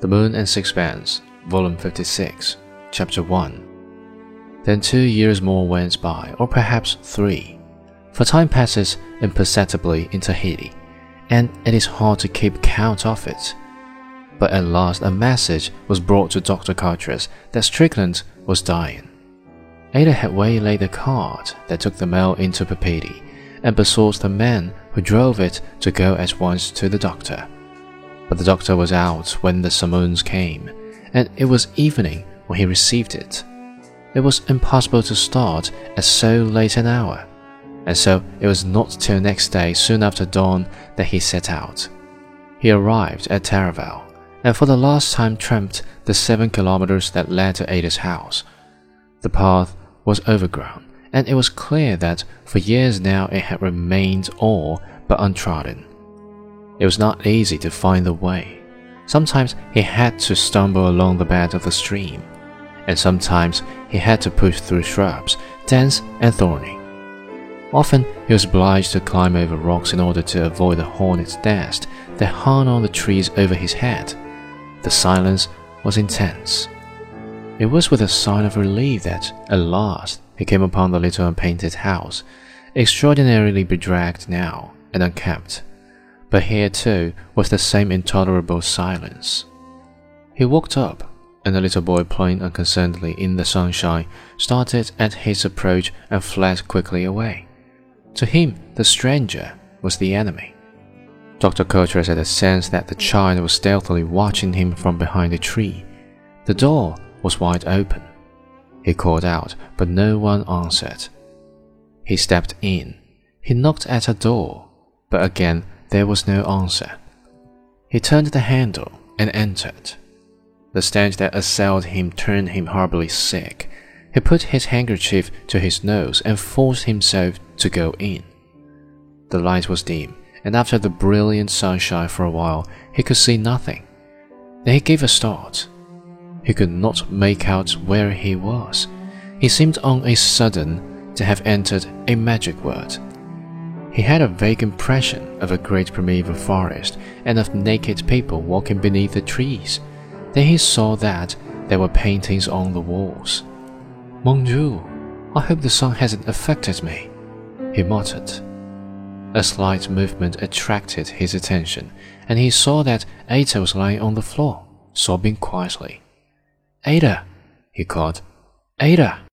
The Moon and Sixpence, Volume 56, Chapter 1. Then two years more went by, or perhaps three, for time passes imperceptibly in Tahiti, and it is hard to keep count of it. But at last a message was brought to Dr. Coutras that Strickland was dying. Ata had waylaid the cart that took the mail into Papeete, and besought the man who drove it to go at once to the doctor but the doctor was out when the summons came, and it was evening when he received it. It was impossible to start at so late an hour, and so it was not till next day, soon after dawn, that he set out. He arrived at Taravao, and for the last time tramped the seven kilometers that led to Ata's house. The path was overgrown, and it was clear that for years now it had remained all but untrodden. It was not easy to find the way. Sometimes he had to stumble along the bed of the stream, and sometimes he had to push through shrubs, dense and thorny. Often he was obliged to climb over rocks in order to avoid the hornet's nest that hung on the trees over his head. The silence was intense. It was with a sigh of relief that, at last, he came upon the little unpainted house, extraordinarily bedraggled now and unkempt but here too was the same intolerable silence. He walked up, and the little boy playing unconcernedly in the sunshine started at his approach and fled quickly away. To him, the stranger was the enemy. Dr. Coutras had a sense that the child was stealthily watching him from behind a tree. The door was wide open. He called out, but no one answered. He stepped in. He knocked at a door, but again there was no answer. He turned the handle and entered. The stench that assailed him turned him horribly sick. He put his handkerchief to his nose and forced himself to go in. The light was dim, and after the brilliant sunshine for a while, he could see nothing. Then he gave a start. He could not make out where he was. He seemed on a sudden to have entered a magic world. He had a vague impression of a great primeval forest and of naked people walking beneath the trees. Then he saw that there were paintings on the walls. Mon Dieu, I hope the sun hasn't affected me, he muttered. A slight movement attracted his attention, and he saw that Ata was lying on the floor, sobbing quietly. Ata, he called. Ata!